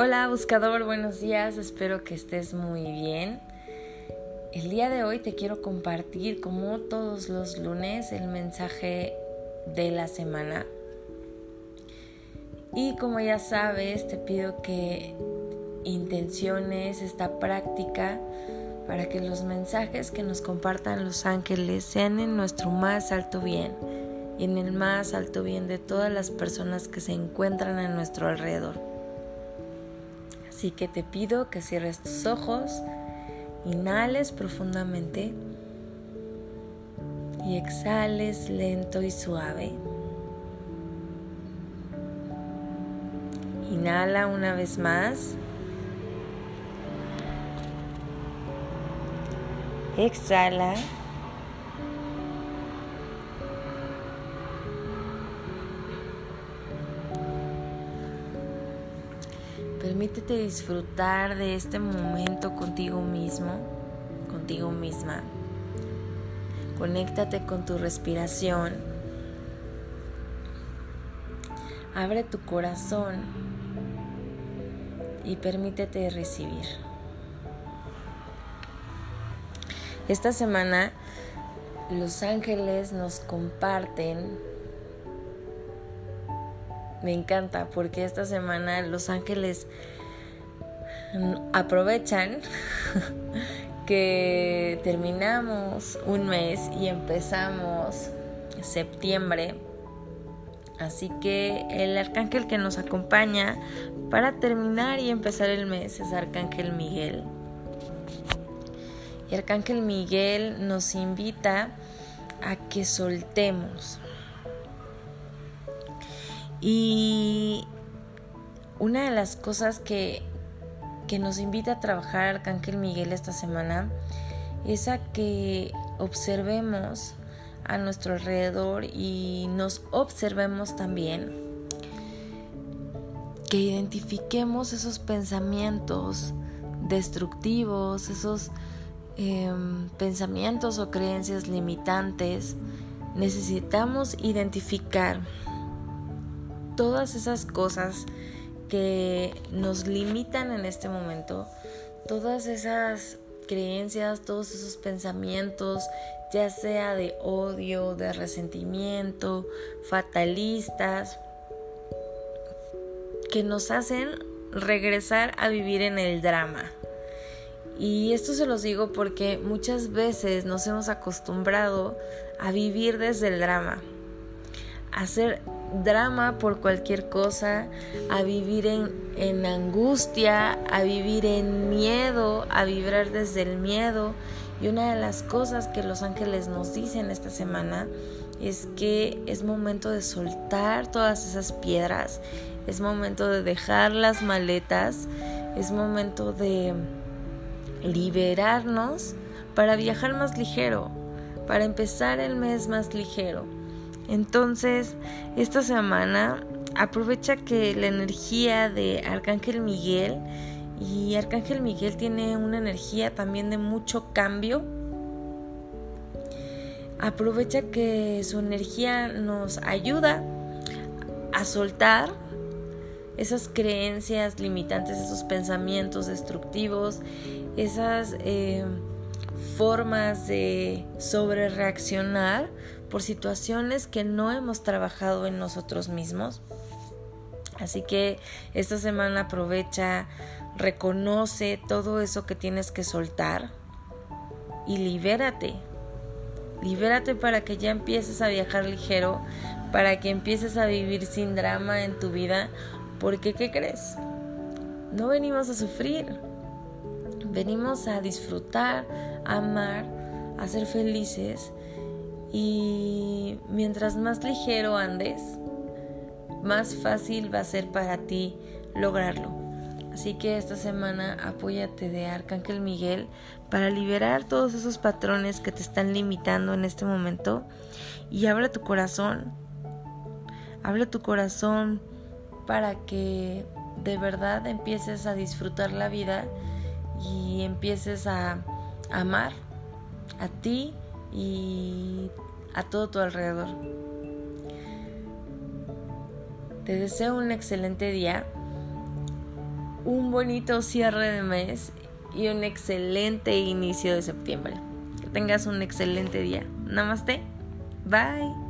Hola buscador, buenos días, espero que estés muy bien. El día de hoy te quiero compartir, como todos los lunes, el mensaje de la semana. Y como ya sabes, te pido que intenciones esta práctica para que los mensajes que nos compartan los ángeles sean en nuestro más alto bien y en el más alto bien de todas las personas que se encuentran a nuestro alrededor. Así que te pido que cierres tus ojos, inhales profundamente y exhales lento y suave. Inhala una vez más. Exhala. Permítete disfrutar de este momento contigo mismo, contigo misma. Conéctate con tu respiración. Abre tu corazón y permítete recibir. Esta semana los ángeles nos comparten me encanta porque esta semana Los Ángeles aprovechan que terminamos un mes y empezamos septiembre. Así que el arcángel que nos acompaña para terminar y empezar el mes es Arcángel Miguel. Y Arcángel Miguel nos invita a que soltemos, y una de las cosas que, que nos invita a trabajar Arcángel Miguel esta semana es a que observemos a nuestro alrededor y nos observemos también, que identifiquemos esos pensamientos destructivos, esos em, pensamientos o creencias limitantes. Necesitamos identificar todas esas cosas que nos limitan en este momento, todas esas creencias, todos esos pensamientos, ya sea de odio, de resentimiento, fatalistas, que nos hacen regresar a vivir en el drama. Y esto se los digo porque muchas veces nos hemos acostumbrado a vivir desde el drama, a drama por cualquier cosa, a vivir en, en, angustia, a vivir en miedo, a vibrar desde el miedo. Y una de las cosas que los ángeles nos dicen esta semana es que es momento de soltar todas esas piedras, es momento de dejar las maletas, es momento de liberarnos para viajar más ligero, para empezar el mes más ligero. Entonces, esta semana aprovecha que la energía de Arcángel Miguel y Arcángel Miguel tiene una energía también de mucho cambio. Aprovecha que su energía nos ayuda a soltar esas creencias limitantes, esos pensamientos destructivos, esas eh, formas de sobre reaccionar por situaciones que no hemos trabajado en nosotros mismos. Así que esta semana aprovecha, reconoce todo eso que tienes que soltar y libérate. Libérate para que ya empieces a viajar ligero, para que empieces a vivir sin drama en tu vida, porque ¿qué crees? No venimos a sufrir, venimos a disfrutar, a amar, a ser felices y mientras más ligero andes, más fácil va a ser para ti lograrlo. Así que esta semana apóyate de Arcángel Miguel para liberar todos esos patrones que te están limitando en este momento y abre tu corazón. Abre tu corazón para que de verdad empieces a disfrutar la vida y empieces a amar a ti y a todo tu alrededor. Te deseo un excelente día, un bonito cierre de mes y un excelente inicio de septiembre. Que tengas un excelente día. Namaste. Bye.